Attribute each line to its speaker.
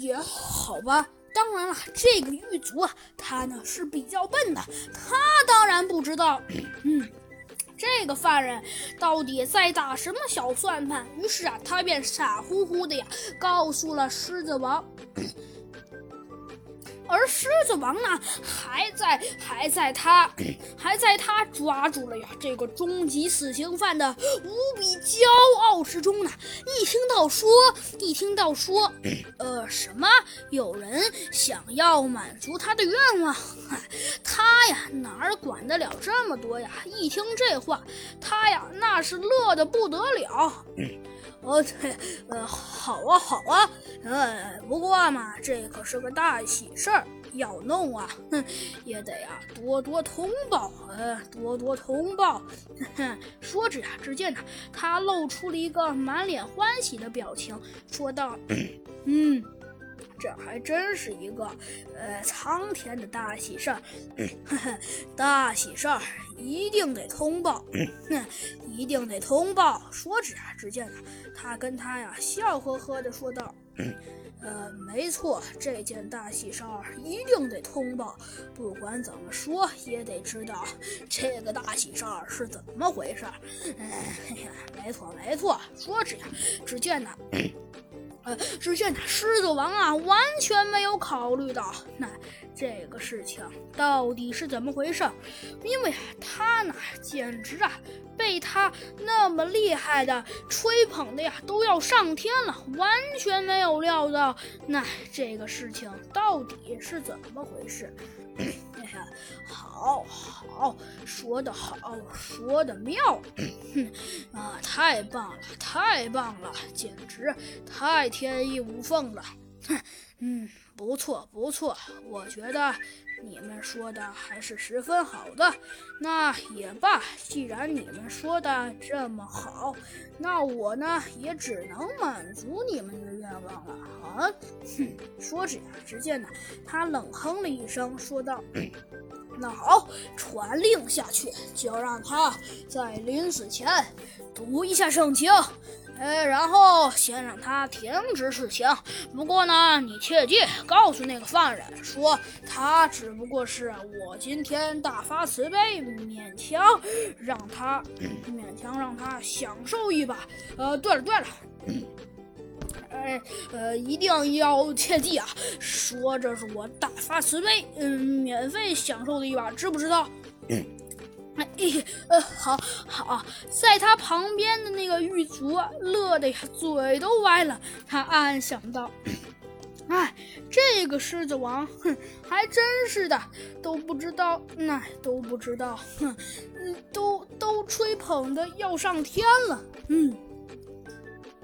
Speaker 1: 也好吧。当然了，这个狱卒啊，他呢是比较笨的，他当然不知道，嗯，这个犯人到底在打什么小算盘。于是啊，他便傻乎乎的呀，告诉了狮子王。而狮子王呢，还在还在他还在他抓住了呀这个终极死刑犯的无比骄傲之中呢。一听到说，一听到说，呃，什么有人想要满足他的愿望，他呀哪管得了这么多呀？一听这话，他呀那是乐得不得了。哦，对，呃，好啊，好啊，呃，不过嘛，这可是个大喜事儿，要弄啊，哼，也得啊，多多通报，呃，多多通报。哼，说着呀，只见呢，他露出了一个满脸欢喜的表情，说道：“ 嗯。”这还真是一个，呃，苍天的大喜事儿，大喜事儿一定得通报，哼，一定得通报。说着啊，只见呢，他跟他呀笑呵呵的说道：“呃，没错，这件大喜事儿一定得通报。不管怎么说，也得知道这个大喜事儿是怎么回事。”哎呀，没错没错。说着呀，只见呢。只见那狮子王啊，完全没有考虑到。那这个事情到底是怎么回事，因为他呢，简直啊，被他那么厉害的吹捧的呀，都要上天了，完全没有料到。那这个事情到底是怎么回事。好好说的好，说的妙，哼啊，太棒了，太棒了，简直太天衣无缝了，哼 嗯，不错不错，我觉得你们说的还是十分好的。那也罢，既然你们说的这么好，那我呢也只能满足你们的愿望了啊！哼，说着呀，只见呢，他冷哼了一声，说道。那好，传令下去，就让他在临死前读一下圣经，呃，然后先让他停止事情。不过呢，你切记告诉那个犯人说，他只不过是我今天大发慈悲，勉强让他 勉强让他享受一把。呃，对了对了。哎，呃，一定要切记啊！说这是我大发慈悲，嗯，免费享受的一把，知不知道？哎，呃，好好，在他旁边的那个狱卒乐的呀，嘴都歪了。他暗暗想到：哎，这个狮子王，哼，还真是的，都不知道，那都不知道，哼，都都吹捧的要上天了，嗯。